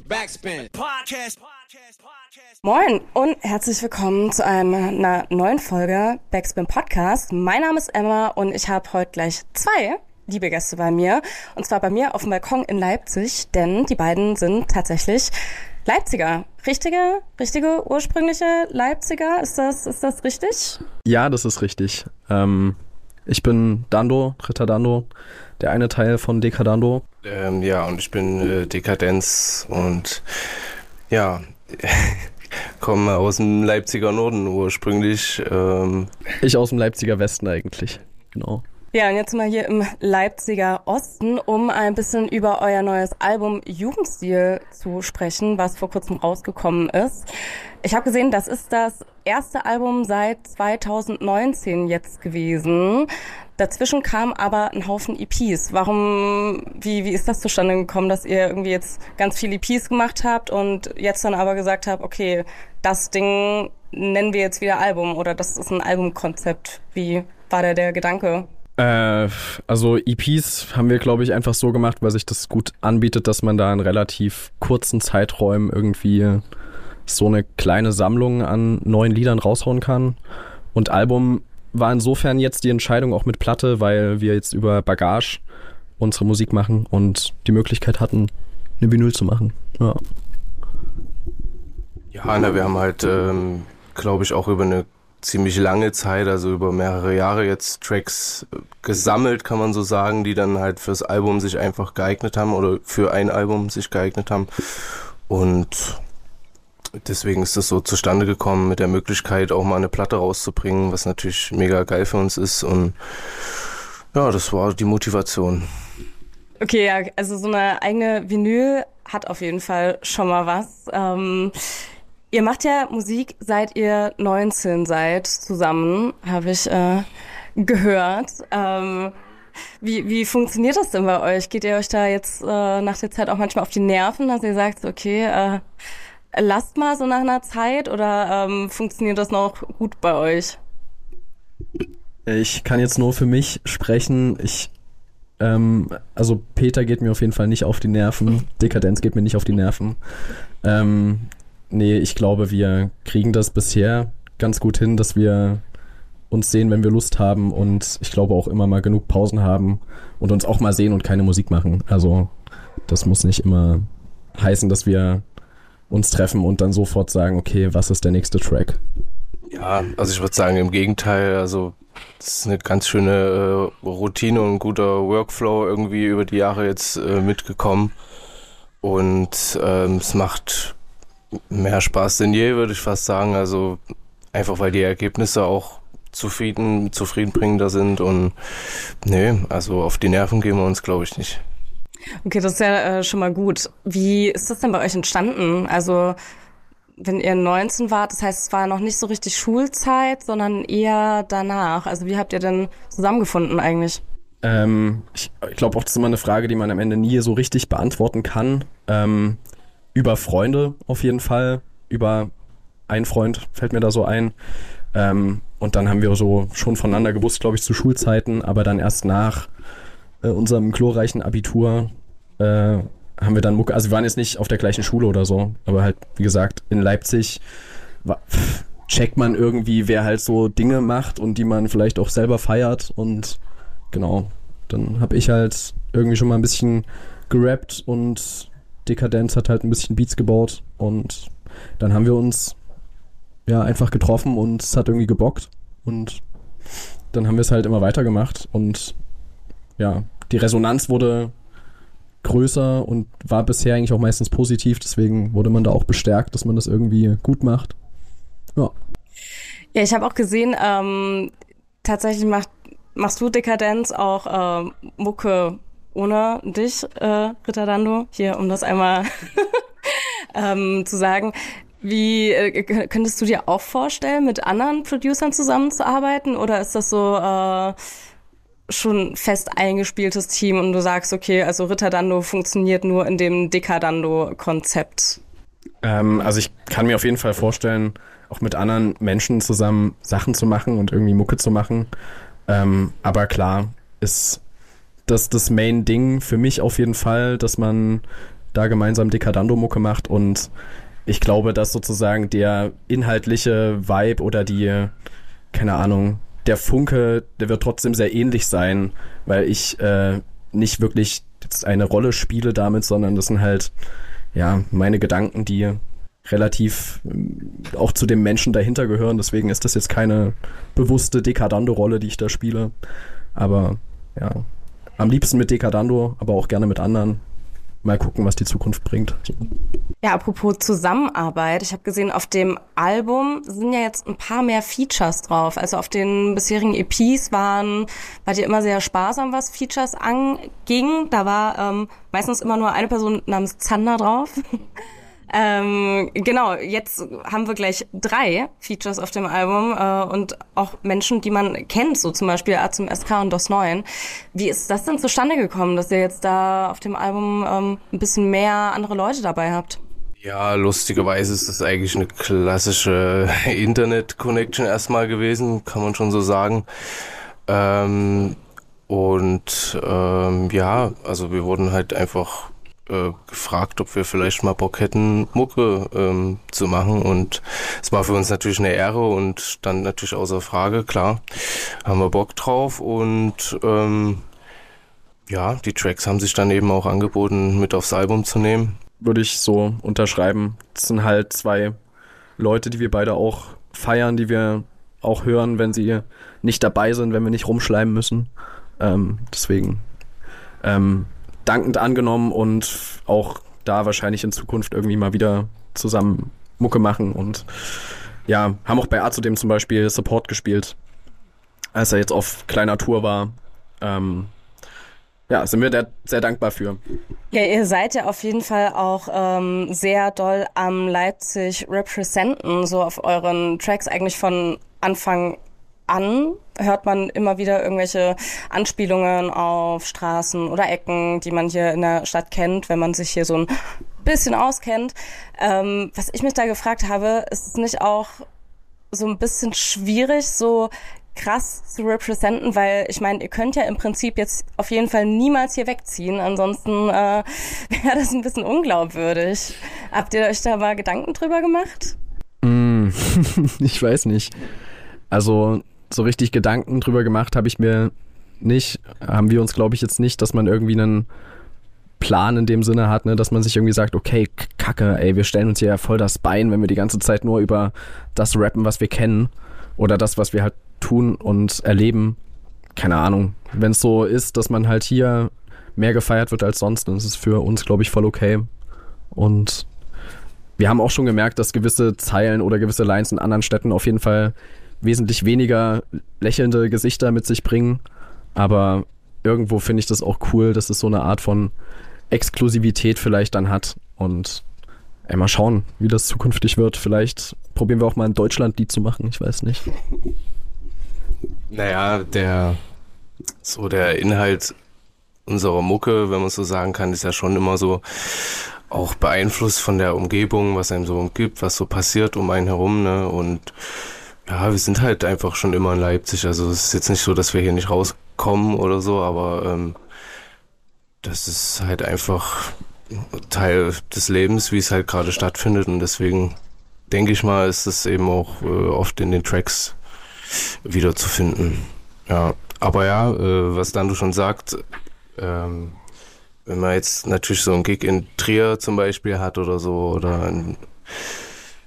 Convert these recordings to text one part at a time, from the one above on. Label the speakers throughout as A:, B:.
A: Backspin. Podcast.
B: Moin und herzlich willkommen zu einer neuen Folge Backspin Podcast. Mein Name ist Emma und ich habe heute gleich zwei liebe Gäste bei mir. Und zwar bei mir auf dem Balkon in Leipzig, denn die beiden sind tatsächlich Leipziger. Richtige, richtige ursprüngliche Leipziger? Ist das, ist das richtig?
C: Ja, das ist richtig. Ähm, ich bin Dando, Ritter Dando, der eine Teil von Dekadando.
D: Ähm, ja, und ich bin äh, Dekadenz und ja, komme aus dem Leipziger Norden ursprünglich. Ähm.
C: Ich aus dem Leipziger Westen eigentlich, genau.
B: Ja, und jetzt mal hier im Leipziger Osten, um ein bisschen über euer neues Album Jugendstil zu sprechen, was vor kurzem rausgekommen ist. Ich habe gesehen, das ist das erste Album seit 2019 jetzt gewesen. Dazwischen kam aber ein Haufen EPs. Warum, wie, wie ist das zustande gekommen, dass ihr irgendwie jetzt ganz viele EPs gemacht habt und jetzt dann aber gesagt habt, okay, das Ding nennen wir jetzt wieder Album oder das ist ein Albumkonzept. Wie war da der Gedanke?
C: Äh, also EPs haben wir, glaube ich, einfach so gemacht, weil sich das gut anbietet, dass man da in relativ kurzen Zeiträumen irgendwie so eine kleine Sammlung an neuen Liedern raushauen kann. Und Album war insofern jetzt die Entscheidung auch mit Platte, weil wir jetzt über Bagage unsere Musik machen und die Möglichkeit hatten, eine Vinyl zu machen. Ja,
D: ja na, wir haben halt, ähm, glaube ich, auch über eine ziemlich lange Zeit, also über mehrere Jahre jetzt Tracks gesammelt, kann man so sagen, die dann halt fürs Album sich einfach geeignet haben oder für ein Album sich geeignet haben. Und deswegen ist das so zustande gekommen mit der Möglichkeit, auch mal eine Platte rauszubringen, was natürlich mega geil für uns ist. Und ja, das war die Motivation.
B: Okay, ja, also so eine eigene Vinyl hat auf jeden Fall schon mal was. Ähm, ihr macht ja Musik, seit ihr 19 seid, zusammen, habe ich äh, gehört. Ähm, wie, wie funktioniert das denn bei euch? Geht ihr euch da jetzt äh, nach der Zeit auch manchmal auf die Nerven, dass ihr sagt, okay, äh, lasst mal so nach einer Zeit oder ähm, funktioniert das noch gut bei euch?
C: Ich kann jetzt nur für mich sprechen. Ich, ähm, also Peter geht mir auf jeden Fall nicht auf die Nerven. Dekadenz geht mir nicht auf die Nerven. Ähm, nee, ich glaube, wir kriegen das bisher ganz gut hin, dass wir uns sehen, wenn wir Lust haben und ich glaube auch immer mal genug Pausen haben und uns auch mal sehen und keine Musik machen. Also das muss nicht immer heißen, dass wir uns treffen und dann sofort sagen, okay, was ist der nächste Track?
D: Ja, also ich würde sagen, im Gegenteil, also das ist eine ganz schöne äh, Routine und ein guter Workflow irgendwie über die Jahre jetzt äh, mitgekommen. Und ähm, es macht mehr Spaß denn je, würde ich fast sagen. Also einfach weil die Ergebnisse auch zufrieden, zufriedenbringender sind und nee, also auf die Nerven gehen wir uns, glaube ich, nicht.
B: Okay, das ist ja äh, schon mal gut. Wie ist das denn bei euch entstanden? Also, wenn ihr 19 wart, das heißt, es war noch nicht so richtig Schulzeit, sondern eher danach. Also, wie habt ihr denn zusammengefunden eigentlich?
C: Ähm, ich, ich glaube auch, das ist immer eine Frage, die man am Ende nie so richtig beantworten kann. Ähm, über Freunde auf jeden Fall. Über einen Freund fällt mir da so ein. Ähm, und dann haben wir so schon voneinander gewusst, glaube ich, zu Schulzeiten, aber dann erst nach äh, unserem glorreichen Abitur äh, haben wir dann Mucke, also wir waren jetzt nicht auf der gleichen Schule oder so, aber halt, wie gesagt, in Leipzig war, pff, checkt man irgendwie, wer halt so Dinge macht und die man vielleicht auch selber feiert und genau, dann habe ich halt irgendwie schon mal ein bisschen gerappt und Dekadenz hat halt ein bisschen Beats gebaut und dann haben wir uns ja einfach getroffen und es hat irgendwie gebockt und dann haben wir es halt immer weitergemacht und ja, die Resonanz wurde größer und war bisher eigentlich auch meistens positiv. Deswegen wurde man da auch bestärkt, dass man das irgendwie gut macht. Ja.
B: Ja, ich habe auch gesehen, ähm, tatsächlich macht, machst du Dekadenz auch äh, Mucke ohne dich, äh, Ritter Dando, hier, um das einmal ähm, zu sagen. Wie äh, könntest du dir auch vorstellen, mit anderen Producern zusammenzuarbeiten? Oder ist das so äh, schon fest eingespieltes Team und du sagst, okay, also Ritterdando funktioniert nur in dem Dekadando-Konzept?
C: Ähm, also ich kann mir auf jeden Fall vorstellen, auch mit anderen Menschen zusammen Sachen zu machen und irgendwie Mucke zu machen. Ähm, aber klar ist das das Main-Ding für mich auf jeden Fall, dass man da gemeinsam Decadando-Mucke macht und ich glaube, dass sozusagen der inhaltliche Vibe oder die, keine Ahnung, der Funke, der wird trotzdem sehr ähnlich sein, weil ich äh, nicht wirklich jetzt eine Rolle spiele damit, sondern das sind halt ja meine Gedanken, die relativ äh, auch zu dem Menschen dahinter gehören. Deswegen ist das jetzt keine bewusste Dekadando-Rolle, die ich da spiele. Aber ja, am liebsten mit Decadando, aber auch gerne mit anderen. Mal gucken, was die Zukunft bringt.
B: Ja, apropos Zusammenarbeit. Ich habe gesehen, auf dem Album sind ja jetzt ein paar mehr Features drauf. Also auf den bisherigen EPs waren, war dir immer sehr sparsam, was Features anging. Da war ähm, meistens immer nur eine Person namens Zander drauf. Ähm, genau, jetzt haben wir gleich drei Features auf dem Album äh, und auch Menschen, die man kennt, so zum Beispiel A zum SK und DOS 9. Wie ist das denn zustande gekommen, dass ihr jetzt da auf dem Album ähm, ein bisschen mehr andere Leute dabei habt?
D: Ja, lustigerweise ist das eigentlich eine klassische Internet-Connection erstmal gewesen, kann man schon so sagen. Ähm, und ähm, ja, also wir wurden halt einfach äh, gefragt, ob wir vielleicht mal Bock hätten, Mucke ähm, zu machen. Und es war für uns natürlich eine Ehre und stand natürlich außer Frage, klar, haben wir Bock drauf. Und ähm, ja, die Tracks haben sich dann eben auch angeboten, mit aufs Album zu nehmen.
C: Würde ich so unterschreiben. Das sind halt zwei Leute, die wir beide auch feiern, die wir auch hören, wenn sie nicht dabei sind, wenn wir nicht rumschleimen müssen. Ähm, deswegen ähm, dankend angenommen und auch da wahrscheinlich in Zukunft irgendwie mal wieder zusammen Mucke machen und ja, haben auch bei A zudem zum Beispiel Support gespielt, als er jetzt auf kleiner Tour war. Ähm, ja, sind wir da sehr dankbar für.
B: Ja, ihr seid ja auf jeden Fall auch ähm, sehr doll am Leipzig representen, so auf euren Tracks eigentlich von Anfang an hört man immer wieder irgendwelche Anspielungen auf Straßen oder Ecken, die man hier in der Stadt kennt, wenn man sich hier so ein bisschen auskennt. Ähm, was ich mich da gefragt habe, ist es nicht auch so ein bisschen schwierig, so krass zu representen, weil ich meine, ihr könnt ja im Prinzip jetzt auf jeden Fall niemals hier wegziehen, ansonsten äh, wäre das ein bisschen unglaubwürdig. Habt ihr euch da mal Gedanken drüber gemacht?
C: Mm, ich weiß nicht. Also so richtig Gedanken drüber gemacht habe ich mir nicht, haben wir uns, glaube ich, jetzt nicht, dass man irgendwie einen Plan in dem Sinne hat, ne, dass man sich irgendwie sagt, okay, Kacke, ey, wir stellen uns hier ja voll das Bein, wenn wir die ganze Zeit nur über das rappen, was wir kennen oder das, was wir halt tun und erleben. Keine Ahnung. Wenn es so ist, dass man halt hier mehr gefeiert wird als sonst, dann ist es für uns, glaube ich, voll okay. Und wir haben auch schon gemerkt, dass gewisse Zeilen oder gewisse Lines in anderen Städten auf jeden Fall wesentlich weniger lächelnde Gesichter mit sich bringen. Aber irgendwo finde ich das auch cool, dass es so eine Art von Exklusivität vielleicht dann hat. Und ey, mal schauen, wie das zukünftig wird. Vielleicht probieren wir auch mal ein Deutschland-Lied zu machen, ich weiß nicht.
D: Naja, der so der Inhalt unserer Mucke, wenn man so sagen kann, ist ja schon immer so auch beeinflusst von der Umgebung, was einem so umgibt, was so passiert um einen herum, ne? Und ja, wir sind halt einfach schon immer in Leipzig. Also es ist jetzt nicht so, dass wir hier nicht rauskommen oder so, aber ähm, das ist halt einfach Teil des Lebens, wie es halt gerade stattfindet. Und deswegen denke ich mal, ist es eben auch äh, oft in den Tracks wiederzufinden. Ja, aber ja, äh, was dann du schon sagst, ähm, wenn man jetzt natürlich so einen Gig in Trier zum Beispiel hat oder so oder in,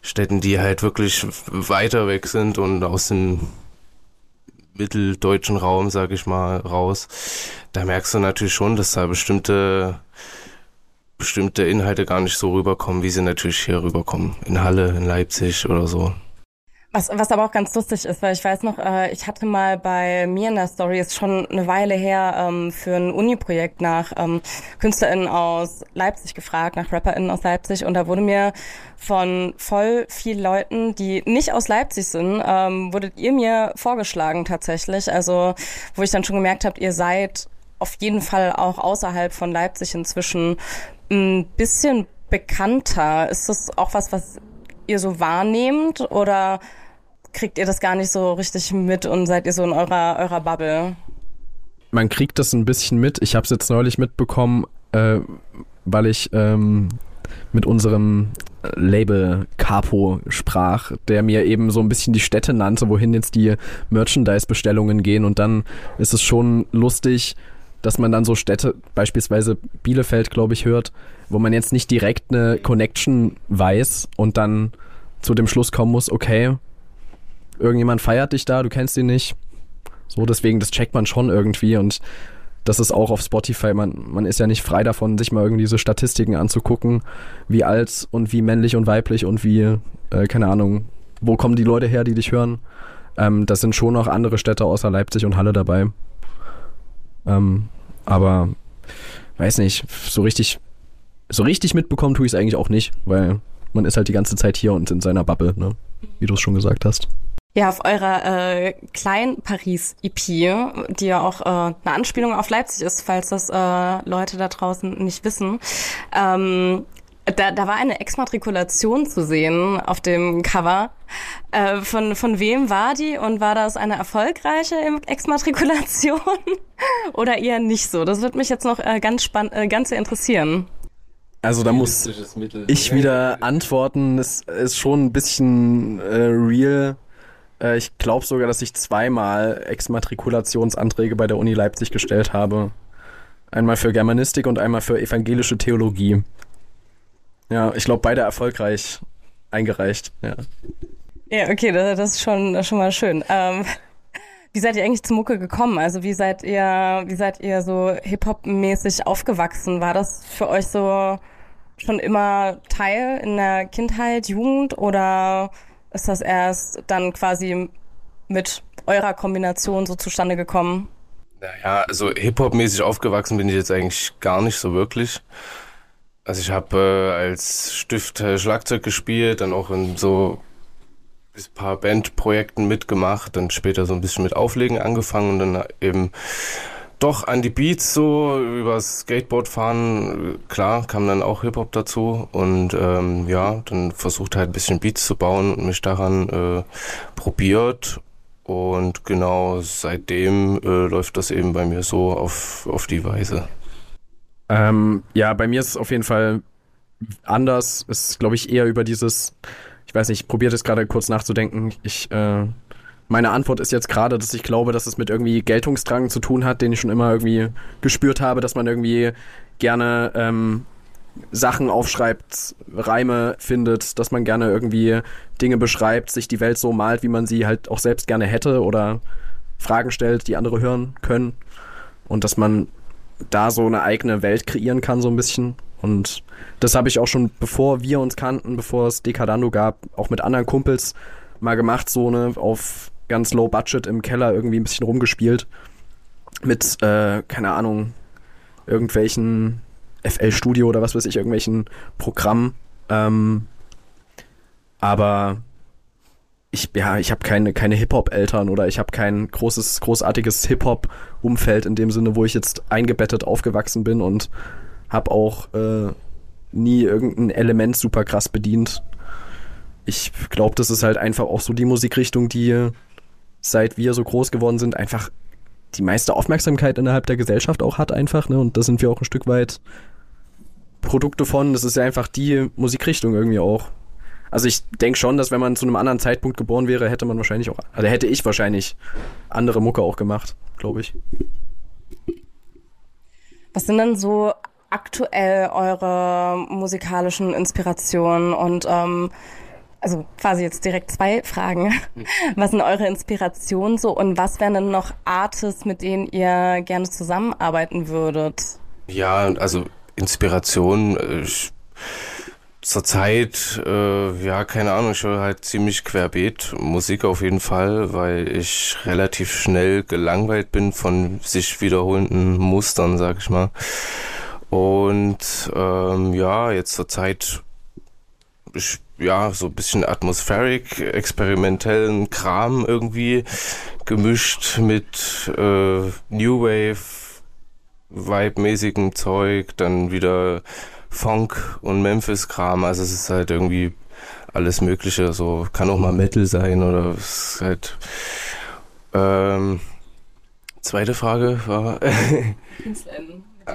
D: Städten, die halt wirklich weiter weg sind und aus dem mitteldeutschen Raum, sag ich mal, raus, da merkst du natürlich schon, dass da bestimmte bestimmte Inhalte gar nicht so rüberkommen, wie sie natürlich hier rüberkommen. In Halle, in Leipzig oder so.
B: Was, was aber auch ganz lustig ist, weil ich weiß noch, äh, ich hatte mal bei mir in der Story, ist schon eine Weile her, ähm, für ein Uni-Projekt nach ähm, KünstlerInnen aus Leipzig gefragt, nach RapperInnen aus Leipzig und da wurde mir von voll vielen Leuten, die nicht aus Leipzig sind, ähm, wurdet ihr mir vorgeschlagen tatsächlich. Also wo ich dann schon gemerkt habe, ihr seid auf jeden Fall auch außerhalb von Leipzig inzwischen ein bisschen bekannter. Ist das auch was, was ihr so wahrnehmt oder kriegt ihr das gar nicht so richtig mit und seid ihr so in eurer, eurer Bubble?
C: Man kriegt das ein bisschen mit. Ich habe es jetzt neulich mitbekommen, äh, weil ich ähm, mit unserem Label Capo sprach, der mir eben so ein bisschen die Städte nannte, wohin jetzt die Merchandise-Bestellungen gehen. Und dann ist es schon lustig, dass man dann so Städte, beispielsweise Bielefeld, glaube ich, hört, wo man jetzt nicht direkt eine Connection weiß und dann zu dem Schluss kommen muss, okay, irgendjemand feiert dich da, du kennst ihn nicht. So, deswegen, das checkt man schon irgendwie und das ist auch auf Spotify, man, man ist ja nicht frei davon, sich mal irgendwie diese Statistiken anzugucken, wie alt und wie männlich und weiblich und wie, äh, keine Ahnung, wo kommen die Leute her, die dich hören. Ähm, das sind schon noch andere Städte außer Leipzig und Halle dabei. Ähm, aber weiß nicht, so richtig, so richtig mitbekommen tue ich es eigentlich auch nicht, weil man ist halt die ganze Zeit hier und in seiner Bubble, ne? Wie du es schon gesagt hast.
B: Ja, auf eurer äh, Klein-Paris-EP, die ja auch äh, eine Anspielung auf Leipzig ist, falls das äh, Leute da draußen nicht wissen. Ähm, da, da war eine Exmatrikulation zu sehen auf dem Cover. Äh, von, von wem war die und war das eine erfolgreiche Exmatrikulation oder eher nicht so? Das würde mich jetzt noch äh, ganz spannend, äh, ganz interessieren.
C: Also da muss ich wieder antworten. Es ist schon ein bisschen äh, real. Äh, ich glaube sogar, dass ich zweimal Exmatrikulationsanträge bei der Uni Leipzig gestellt habe. Einmal für Germanistik und einmal für evangelische Theologie. Ja, ich glaube, beide erfolgreich eingereicht. Ja,
B: ja okay, das, das ist schon, schon mal schön. Ähm, wie seid ihr eigentlich zur Mucke gekommen? Also wie seid ihr, wie seid ihr so Hip-Hop-mäßig aufgewachsen? War das für euch so schon immer Teil in der Kindheit, Jugend oder ist das erst dann quasi mit eurer Kombination so zustande gekommen?
D: Naja, also Hip-Hop-mäßig aufgewachsen bin ich jetzt eigentlich gar nicht so wirklich. Also ich habe äh, als Stift äh, Schlagzeug gespielt, dann auch in so ein paar Bandprojekten mitgemacht, dann später so ein bisschen mit Auflegen angefangen und dann eben doch an die Beats so übers Skateboard fahren, klar, kam dann auch Hip-Hop dazu und ähm, ja, dann versucht halt ein bisschen Beats zu bauen und mich daran äh, probiert und genau seitdem äh, läuft das eben bei mir so auf, auf die Weise.
C: Ähm, ja, bei mir ist es auf jeden Fall anders. Es ist, glaube ich, eher über dieses, ich weiß nicht, ich probiere das gerade kurz nachzudenken. Ich, äh, meine Antwort ist jetzt gerade, dass ich glaube, dass es mit irgendwie Geltungsdrang zu tun hat, den ich schon immer irgendwie gespürt habe, dass man irgendwie gerne ähm, Sachen aufschreibt, Reime findet, dass man gerne irgendwie Dinge beschreibt, sich die Welt so malt, wie man sie halt auch selbst gerne hätte oder Fragen stellt, die andere hören können. Und dass man da so eine eigene Welt kreieren kann, so ein bisschen. Und das habe ich auch schon, bevor wir uns kannten, bevor es Decadando gab, auch mit anderen Kumpels mal gemacht, so eine auf ganz low budget im Keller irgendwie ein bisschen rumgespielt. Mit, äh, keine Ahnung, irgendwelchen FL Studio oder was weiß ich, irgendwelchen Programmen. Ähm, aber ich, ja, ich habe keine, keine Hip-Hop-Eltern oder ich habe kein großes, großartiges Hip-Hop-Umfeld in dem Sinne, wo ich jetzt eingebettet aufgewachsen bin und habe auch äh, nie irgendein Element super krass bedient. Ich glaube, das ist halt einfach auch so die Musikrichtung, die seit wir so groß geworden sind, einfach die meiste Aufmerksamkeit innerhalb der Gesellschaft auch hat einfach, ne? Und da sind wir auch ein Stück weit Produkte von. Das ist ja einfach die Musikrichtung irgendwie auch. Also ich denke schon, dass wenn man zu einem anderen Zeitpunkt geboren wäre, hätte man wahrscheinlich auch, also hätte ich wahrscheinlich andere Mucke auch gemacht, glaube ich.
B: Was sind denn so aktuell eure musikalischen Inspirationen und ähm, also quasi jetzt direkt zwei Fragen. Was sind eure Inspirationen so und was wären denn noch Artists, mit denen ihr gerne zusammenarbeiten würdet?
D: Ja, also Inspiration. Äh, Zurzeit, äh, ja, keine Ahnung, ich höre halt ziemlich querbeet Musik auf jeden Fall, weil ich relativ schnell gelangweilt bin von sich wiederholenden Mustern, sag ich mal. Und ähm, ja, jetzt zurzeit ich, ja, so ein bisschen atmospheric, experimentellen Kram irgendwie gemischt mit äh, New Wave, Vibe-mäßigem Zeug, dann wieder Funk und Memphis-Kram. Also es ist halt irgendwie alles Mögliche. So kann auch mal Metal sein oder es ist halt. Ähm, zweite Frage war.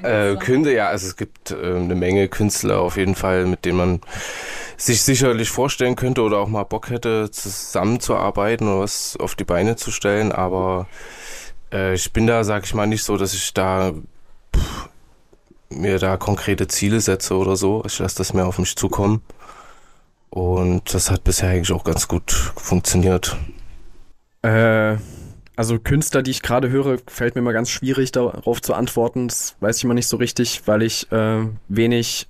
D: Äh, Künde, ja, also es gibt äh, eine Menge Künstler auf jeden Fall, mit denen man sich sicherlich vorstellen könnte oder auch mal Bock hätte, zusammenzuarbeiten oder was auf die Beine zu stellen, aber äh, ich bin da, sag ich mal, nicht so, dass ich da pff, mir da konkrete Ziele setze oder so. Ich lasse das mehr auf mich zukommen. Und das hat bisher eigentlich auch ganz gut funktioniert.
C: Äh, also Künstler, die ich gerade höre, fällt mir mal ganz schwierig darauf zu antworten. Das weiß ich immer nicht so richtig, weil ich äh, wenig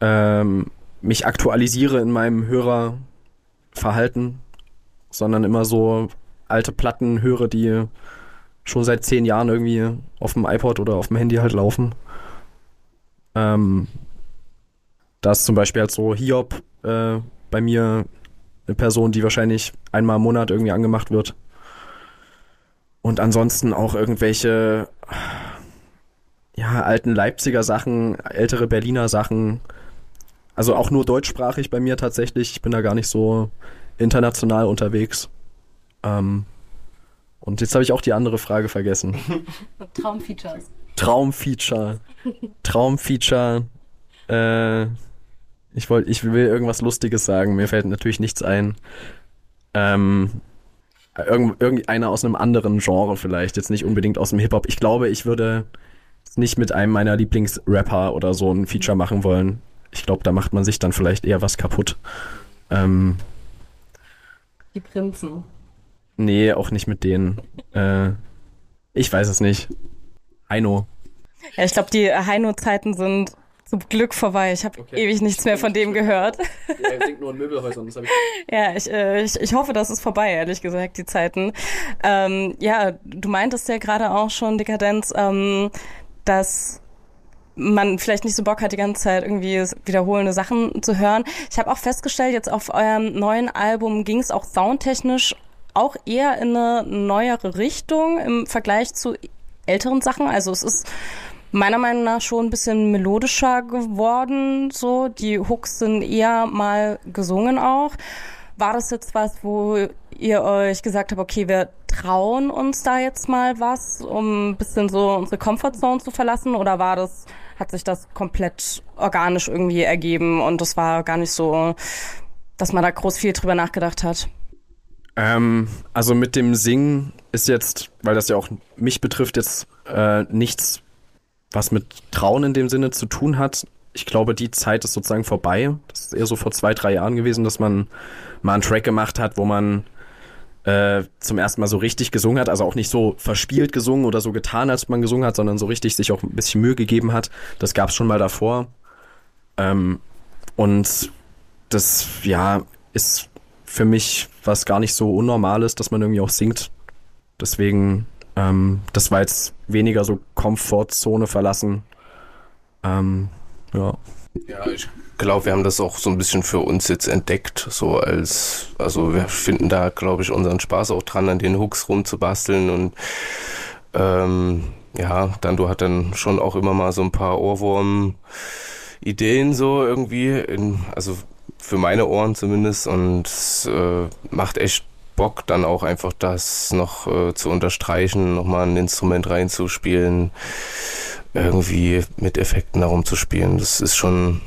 C: ähm, mich aktualisiere in meinem Hörerverhalten, sondern immer so alte Platten höre, die schon seit zehn Jahren irgendwie auf dem iPod oder auf dem Handy halt laufen. Ähm, da ist zum Beispiel halt so Hiob äh, bei mir eine Person, die wahrscheinlich einmal im Monat irgendwie angemacht wird. Und ansonsten auch irgendwelche ja, alten Leipziger Sachen, ältere Berliner Sachen. Also auch nur deutschsprachig bei mir tatsächlich. Ich bin da gar nicht so international unterwegs. Ähm, und jetzt habe ich auch die andere Frage vergessen.
B: Traumfeatures.
C: Traumfeature. Traumfeature. Äh, ich wollte, ich will irgendwas Lustiges sagen. Mir fällt natürlich nichts ein. Ähm, irgend, irgendeiner aus einem anderen Genre vielleicht, jetzt nicht unbedingt aus dem Hip-Hop. Ich glaube, ich würde nicht mit einem meiner Lieblingsrapper oder so ein Feature machen wollen. Ich glaube, da macht man sich dann vielleicht eher was kaputt. Ähm,
B: Die Prinzen.
C: Nee, auch nicht mit denen. äh, ich weiß es nicht. Heino.
B: Ja, ich glaube, die Heino-Zeiten sind zum Glück vorbei. Ich habe
C: Okay.
B: ewig nichts mehr von dem gehört.
C: Er singt nur in Möbelhäusern. Das hab ich
B: Ja, ich, äh, ich, ich hoffe, das ist vorbei, ehrlich gesagt, die Zeiten. Ähm, ja, du meintest ja gerade auch schon, Dekadenz, ähm, dass man vielleicht nicht so Bock hat, die ganze Zeit irgendwie wiederholende Sachen zu hören. Ich habe auch festgestellt, jetzt auf eurem neuen Album ging es auch soundtechnisch auch eher in eine neuere Richtung im Vergleich zu älteren Sachen. Also es ist meiner Meinung nach schon ein bisschen melodischer geworden. So, die Hooks sind eher mal gesungen auch. War das jetzt was, wo ihr euch gesagt habt, okay, wir trauen uns da jetzt mal was, um ein bisschen so unsere Comfortzone zu verlassen? Oder war das, hat sich das komplett organisch irgendwie ergeben und das war gar nicht so, dass man da groß viel drüber nachgedacht hat?
C: Ähm, also mit dem Singen ist jetzt, weil das ja auch mich betrifft, jetzt äh, nichts, was mit Trauen in dem Sinne zu tun hat. Ich glaube, die Zeit ist sozusagen vorbei. Das ist eher so vor zwei, drei Jahren gewesen, dass man mal einen Track gemacht hat, wo man äh, zum ersten Mal so richtig gesungen hat. Also auch nicht so verspielt gesungen oder so getan, als man gesungen hat, sondern so richtig sich auch ein bisschen Mühe gegeben hat. Das gab es schon mal davor. Ähm, und das, ja, ist für mich was gar nicht so Unnormales, dass man irgendwie auch singt. Deswegen, ähm, das war jetzt weniger so Komfortzone verlassen. Ähm, ja.
D: Ja, ich glaube, wir haben das auch so ein bisschen für uns jetzt entdeckt, so als, also wir finden da, glaube ich, unseren Spaß auch dran, an den Hooks rumzubasteln und ähm, ja, Dando hat dann schon auch immer mal so ein paar Ohrwurm-Ideen so irgendwie, in, also für meine Ohren zumindest und es, äh, macht echt Bock, dann auch einfach das noch äh, zu unterstreichen, nochmal ein Instrument reinzuspielen, irgendwie mit Effekten herumzuspielen. Das ist schon,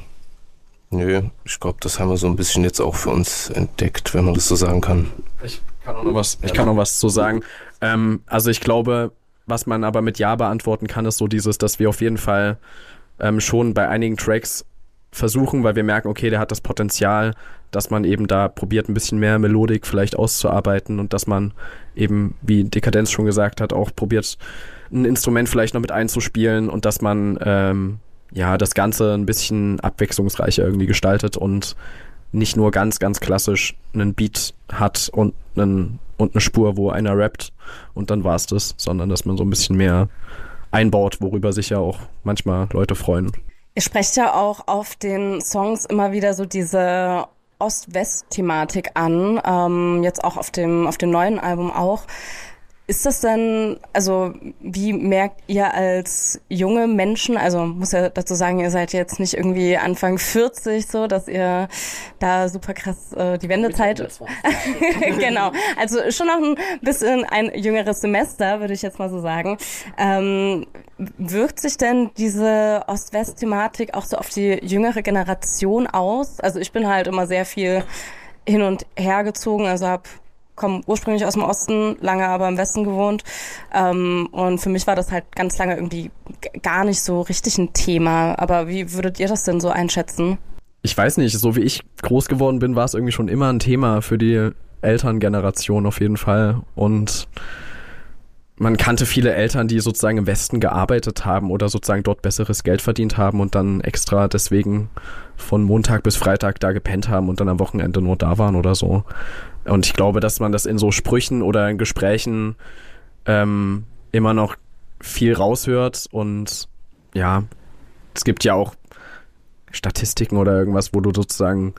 D: nö, ich glaube, das haben wir so ein bisschen jetzt auch für uns entdeckt, wenn man das so sagen kann.
C: Ich kann auch noch was, ich kann noch was zu sagen. Ähm, also ich glaube, was man aber mit Ja beantworten kann, ist so dieses, dass wir auf jeden Fall ähm, schon bei einigen Tracks versuchen, weil wir merken, okay, der hat das Potenzial, dass man eben da probiert, ein bisschen mehr Melodik vielleicht auszuarbeiten und dass man eben, wie Dekadenz schon gesagt hat, auch probiert, ein Instrument vielleicht noch mit einzuspielen und dass man ähm, ja das Ganze ein bisschen abwechslungsreicher irgendwie gestaltet und nicht nur ganz, ganz klassisch einen Beat hat und, einen, und eine Spur, wo einer rappt und dann war's das, sondern dass man so ein bisschen mehr einbaut, worüber sich ja auch manchmal Leute freuen.
B: Ihr sprecht ja auch auf den Songs immer wieder so diese Ost-West-Thematik an, ähm, jetzt auch auf dem, auf dem neuen Album auch. Ist das dann, also wie merkt ihr als junge Menschen, also muss ja dazu sagen, ihr seid jetzt nicht irgendwie Anfang 40 so, dass ihr da super krass äh, die Wendezeit. genau, also schon noch ein bisschen ein jüngeres Semester, würde ich jetzt mal so sagen. Ähm, wirkt sich denn diese Ost-West-Thematik auch so auf die jüngere Generation aus? Also ich bin halt immer sehr viel hin und her gezogen, also habe komme ursprünglich aus dem Osten, lange aber im Westen gewohnt. Ähm, und für mich war das halt ganz lange irgendwie gar nicht so richtig ein Thema. Aber wie würdet ihr das denn so einschätzen?
C: Ich weiß nicht, so wie ich groß geworden bin, war es irgendwie schon immer ein Thema für die Elterngeneration auf jeden Fall. Und man kannte viele Eltern, die sozusagen im Westen gearbeitet haben oder sozusagen dort besseres Geld verdient haben und dann extra deswegen von Montag bis Freitag da gepennt haben und dann am Wochenende nur da waren oder so. Und ich glaube, dass man das in so Sprüchen oder in Gesprächen ähm, immer noch viel raushört und ja, es gibt ja auch Statistiken oder irgendwas, wo du sozusagen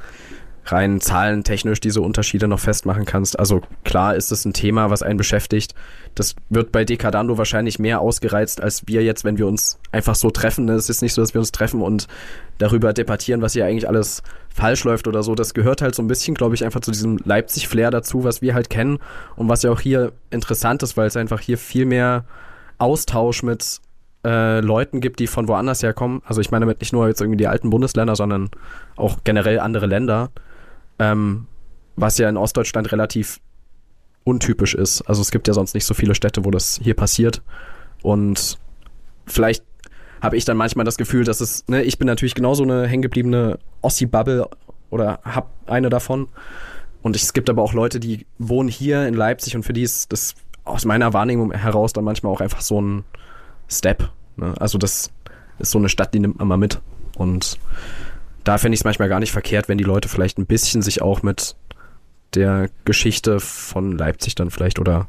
C: rein zahlentechnisch diese Unterschiede noch festmachen kannst. Also klar ist es ein Thema, was einen beschäftigt. Das wird bei Decadando wahrscheinlich mehr ausgereizt, als wir jetzt, wenn wir uns einfach so treffen. Es ist nicht so, dass wir uns treffen und darüber debattieren, was hier eigentlich alles falsch läuft oder so. Das gehört halt so ein bisschen, glaube ich, einfach zu diesem Leipzig-Flair dazu, was wir halt kennen und was ja auch hier interessant ist, weil es einfach hier viel mehr Austausch mit äh, Leuten gibt, die von woanders herkommen. Also ich meine damit nicht nur jetzt irgendwie die alten Bundesländer, sondern auch generell andere Länder ähm, was ja in Ostdeutschland relativ untypisch ist. Also es gibt ja sonst nicht so viele Städte, wo das hier passiert. Und vielleicht habe ich dann manchmal das Gefühl, dass es, ne, ich bin natürlich genauso eine hängengebliebene Ossi-Bubble oder hab eine davon. Und es gibt aber auch Leute, die wohnen hier in Leipzig und für die ist das aus meiner Wahrnehmung heraus dann manchmal auch einfach so ein Step. Ne? Also das ist so eine Stadt, die nimmt man mal mit. Und da fände ich es manchmal gar nicht verkehrt, wenn die Leute vielleicht ein bisschen sich auch mit der Geschichte von Leipzig dann vielleicht oder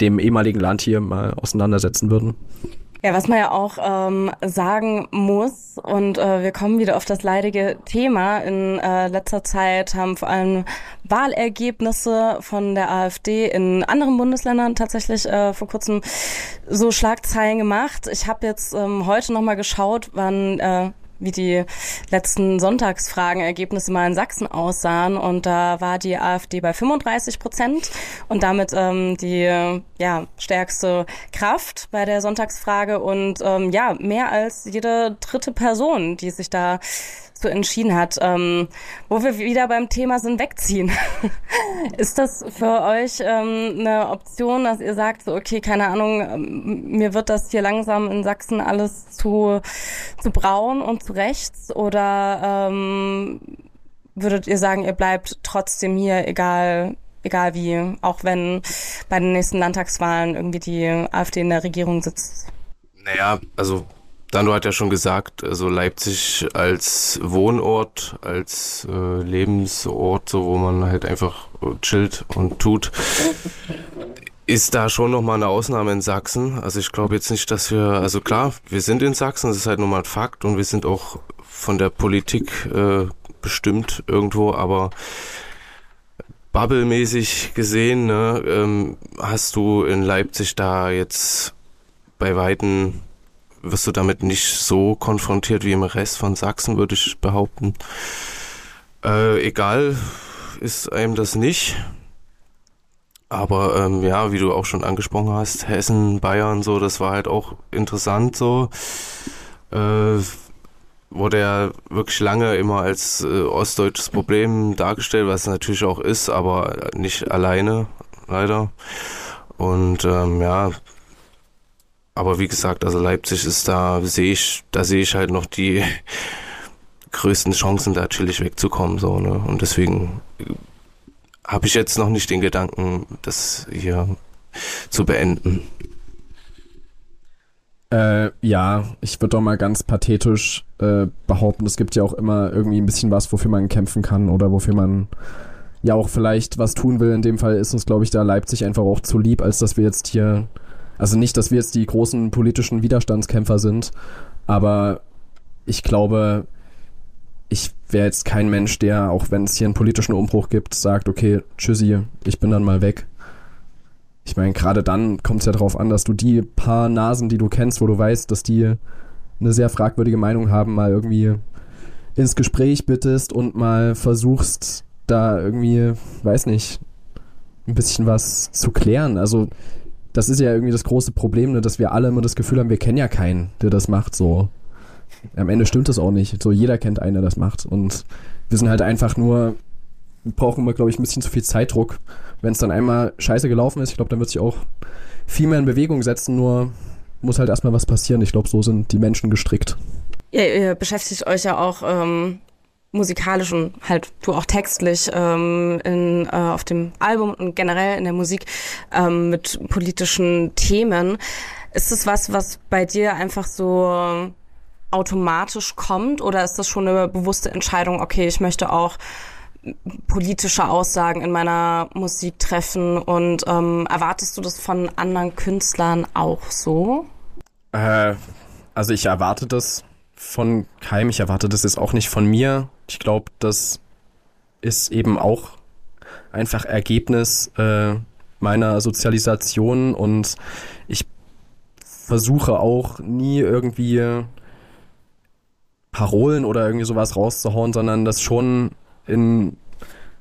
C: dem ehemaligen Land hier mal auseinandersetzen würden.
B: Ja, was man ja auch ähm, sagen muss, und äh, wir kommen wieder auf das leidige Thema. In äh, letzter Zeit haben vor allem Wahlergebnisse von der AfD in anderen Bundesländern tatsächlich äh, vor kurzem so Schlagzeilen gemacht. Ich habe jetzt ähm, heute nochmal geschaut, wann äh, wie die letzten Sonntagsfragenergebnisse mal in Sachsen aussahen. Und da war die AfD bei 35 Prozent und damit ähm, die ja, stärkste Kraft bei der Sonntagsfrage und ähm, ja, mehr als jede dritte Person, die sich da so entschieden hat. Ähm, wo wir wieder beim Thema sind, wegziehen. ist das für euch ähm, eine Option, dass ihr sagt, so, okay, keine Ahnung, ähm, mir wird das hier langsam in Sachsen alles zu, zu braun und zu rechts? Oder ähm, würdet ihr sagen, ihr bleibt trotzdem hier, egal egal wie, auch wenn bei den nächsten Landtagswahlen irgendwie die AfD in der Regierung sitzt?
D: Naja, also Dando hat ja schon gesagt, also Leipzig als Wohnort, als äh, Lebensort, so wo man halt einfach chillt und tut, ist da schon nochmal eine Ausnahme in Sachsen. Also ich glaube jetzt nicht, dass wir, also klar, wir sind in Sachsen, das ist halt nun mal ein Fakt und wir sind auch von der Politik äh, bestimmt irgendwo, aber bubblemäßig gesehen, ne, ähm, hast du in Leipzig da jetzt bei Weitem wirst du damit nicht so konfrontiert wie im Rest von Sachsen, würde ich behaupten. Äh, egal ist einem das nicht. Aber ähm, ja, wie du auch schon angesprochen hast, Hessen, Bayern, so, das war halt auch interessant so. Äh, wurde ja wirklich lange immer als äh, ostdeutsches Problem dargestellt, was es natürlich auch ist, aber nicht alleine, leider. Und ähm, ja, aber wie gesagt, also Leipzig ist da, sehe ich, da sehe ich halt noch die größten Chancen, da chillig wegzukommen, so, ne? Und deswegen habe ich jetzt noch nicht den Gedanken, das hier zu beenden.
C: Äh, ja, ich würde doch mal ganz pathetisch äh, behaupten, es gibt ja auch immer irgendwie ein bisschen was, wofür man kämpfen kann oder wofür man ja auch vielleicht was tun will. In dem Fall ist uns, glaube ich, da Leipzig einfach auch zu lieb, als dass wir jetzt hier also nicht, dass wir jetzt die großen politischen Widerstandskämpfer sind, aber ich glaube, ich wäre jetzt kein Mensch, der, auch wenn es hier einen politischen Umbruch gibt, sagt, okay, tschüssi, ich bin dann mal weg. ich meine, gerade dann kommt es ja darauf an, dass du die paar Nasen, die du kennst, wo du weißt, dass die eine sehr fragwürdige Meinung haben, mal irgendwie ins Gespräch bittest und mal versuchst, da irgendwie, weiß nicht, ein bisschen was zu klären. Also, das ist ja irgendwie das große Problem, ne, dass wir alle immer das Gefühl haben, wir kennen ja keinen, der das macht, so. Am Ende stimmt das auch nicht. So, jeder kennt einen, der das macht. Und wir sind halt einfach nur, brauchen immer, glaube ich, ein bisschen zu viel Zeitdruck. Wenn es dann einmal scheiße gelaufen ist, ich glaube, dann wird sich auch viel mehr in Bewegung setzen, nur muss halt erstmal was passieren. Ich glaube, so sind die Menschen gestrickt.
B: Ja, ihr beschäftigt euch ja auch ähm, musikalisch und halt du auch textlich ähm, in, äh, auf dem Album und generell in der Musik ähm, mit politischen Themen. Ist das was, was bei dir einfach so automatisch kommt oder ist das schon eine bewusste Entscheidung, okay, ich möchte auch politische Aussagen in meiner Musik treffen und ähm, erwartest du das von anderen Künstlern auch so?
C: Äh, also ich erwarte das von keinem, ich erwarte das jetzt auch nicht von mir. Ich glaube, das ist eben auch einfach Ergebnis äh, meiner Sozialisation und ich versuche auch nie irgendwie Parolen oder irgendwie sowas rauszuhauen, sondern das schon in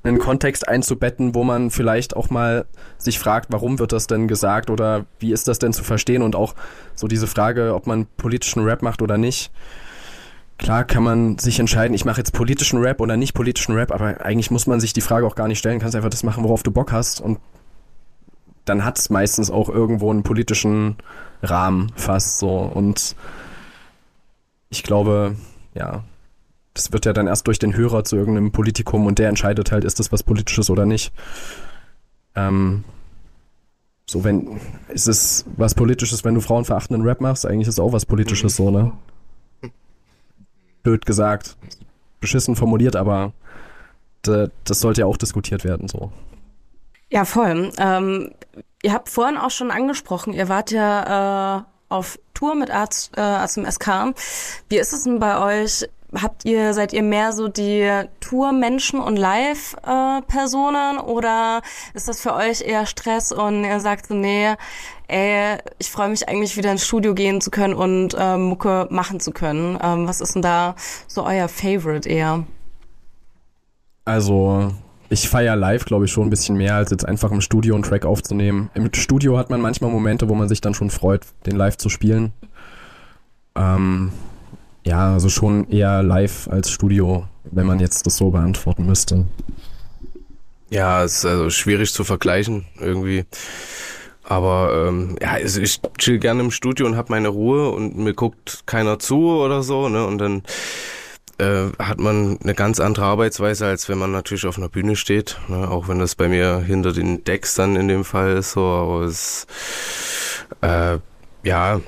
C: einen Kontext einzubetten, wo man vielleicht auch mal sich fragt, warum wird das denn gesagt oder wie ist das denn zu verstehen und auch so diese Frage, ob man politischen Rap macht oder nicht. Klar kann man sich entscheiden, ich mache jetzt politischen Rap oder nicht politischen Rap, aber eigentlich muss man sich die Frage auch gar nicht stellen, kannst einfach das machen, worauf du Bock hast und dann hat es meistens auch irgendwo einen politischen Rahmen fast so und ich glaube, ja, das wird ja dann erst durch den Hörer zu irgendeinem Politikum und der entscheidet halt, ist das was Politisches oder nicht. Ähm, so, wenn, ist es was Politisches, wenn du frauenverachtenden Rap machst? Eigentlich ist es auch was Politisches so, ne? Blöd gesagt. Beschissen formuliert, aber das sollte ja auch diskutiert werden, so.
B: Ja, voll. Ähm, ihr habt vorhin auch schon angesprochen, ihr wart ja äh, auf Tour mit Arzt, äh, Arzt im SK. Wie ist es denn bei euch? habt ihr, seid ihr mehr so die Tour-Menschen und Live-Personen oder ist das für euch eher Stress und ihr sagt so, nee, ey, ich freue mich eigentlich wieder ins Studio gehen zu können und äh, Mucke machen zu können. Ähm, was ist denn da so euer Favorite eher?
C: Also, ich feiere live, glaube ich, schon ein bisschen mehr, als jetzt einfach im Studio einen Track aufzunehmen. Im Studio hat man manchmal Momente, wo man sich dann schon freut, den live zu spielen. Ähm, ja, also schon eher live als Studio, wenn man jetzt das so beantworten müsste.
D: Ja, es ist also schwierig zu vergleichen irgendwie. Aber ähm, ja, also ich chill gerne im Studio und habe meine Ruhe und mir guckt keiner zu oder so, ne? Und dann äh, hat man eine ganz andere Arbeitsweise, als wenn man natürlich auf einer Bühne steht. Ne? Auch wenn das bei mir hinter den Decks dann in dem Fall ist so, aber es äh, ja,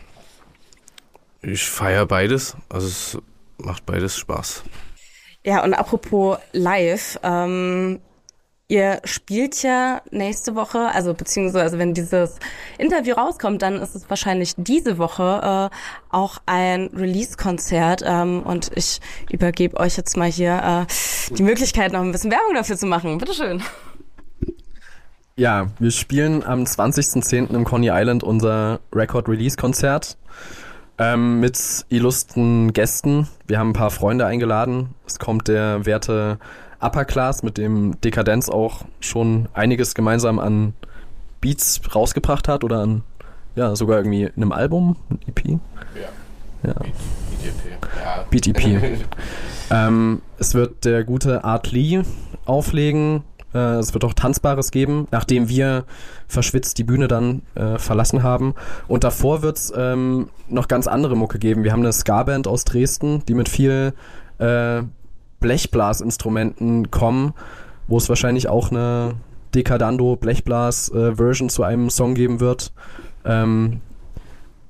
D: ich feiere beides. Also es macht beides Spaß.
B: Ja, und apropos live, ähm, ihr spielt ja nächste Woche, also beziehungsweise wenn dieses Interview rauskommt, dann ist es wahrscheinlich diese Woche äh, auch ein Release-Konzert. Ähm, und ich übergebe euch jetzt mal hier äh, die Möglichkeit, noch ein bisschen Werbung dafür zu machen. Bitteschön.
C: Ja, wir spielen am 20.10. im Coney Island unser Record-Release-Konzert. Ähm, mit illustren Gästen. Wir haben ein paar Freunde eingeladen. Es kommt der werte Upper Class, mit dem Dekadenz auch schon einiges gemeinsam an Beats rausgebracht hat oder an, ja, sogar irgendwie in einem Album, ein EP. Ja. ja. BTP. Ja. BTP. ähm, es wird der gute Art Lee auflegen. Äh, es wird auch Tanzbares geben, nachdem wir verschwitzt die Bühne dann äh, verlassen haben. Und davor wird es ähm, noch ganz andere Mucke geben. Wir haben eine Ska-Band aus Dresden, die mit viel äh, Blechblasinstrumenten kommen, wo es wahrscheinlich auch eine Decadando Blechblas-Version äh, zu einem Song geben wird. Ähm,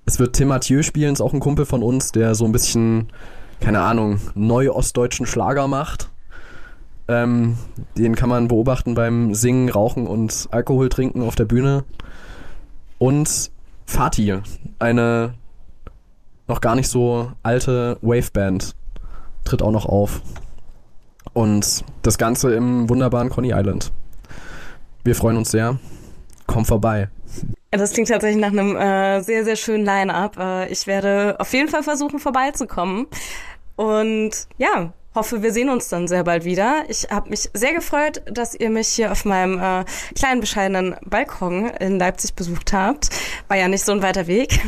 C: es wird Tim Mathieu spielen, ist auch ein Kumpel von uns, der so ein bisschen, keine Ahnung, neu-ostdeutschen Schlager macht. Ähm, den kann man beobachten beim Singen, Rauchen und Alkohol trinken auf der Bühne. Und Fatih, eine noch gar nicht so alte Waveband, tritt auch noch auf. Und das Ganze im wunderbaren Coney Island. Wir freuen uns sehr. Komm vorbei.
B: Das klingt tatsächlich nach einem äh, sehr, sehr schönen Line-up. Äh, ich werde auf jeden Fall versuchen, vorbeizukommen. Und ja, hoffe, wir sehen uns dann sehr bald wieder. Ich habe mich sehr gefreut, dass ihr mich hier auf meinem äh, kleinen, bescheidenen Balkon in Leipzig besucht habt. War ja nicht so ein weiter Weg.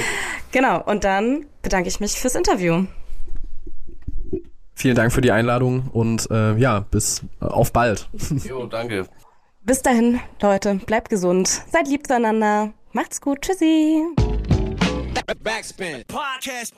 B: genau, und dann bedanke ich mich fürs Interview.
C: Vielen Dank für die Einladung und äh, ja, bis äh, auf bald.
D: Jo, danke.
B: Bis dahin, Leute, bleibt gesund, seid lieb zueinander, macht's gut, tschüssi.
A: Backspin. Podcast.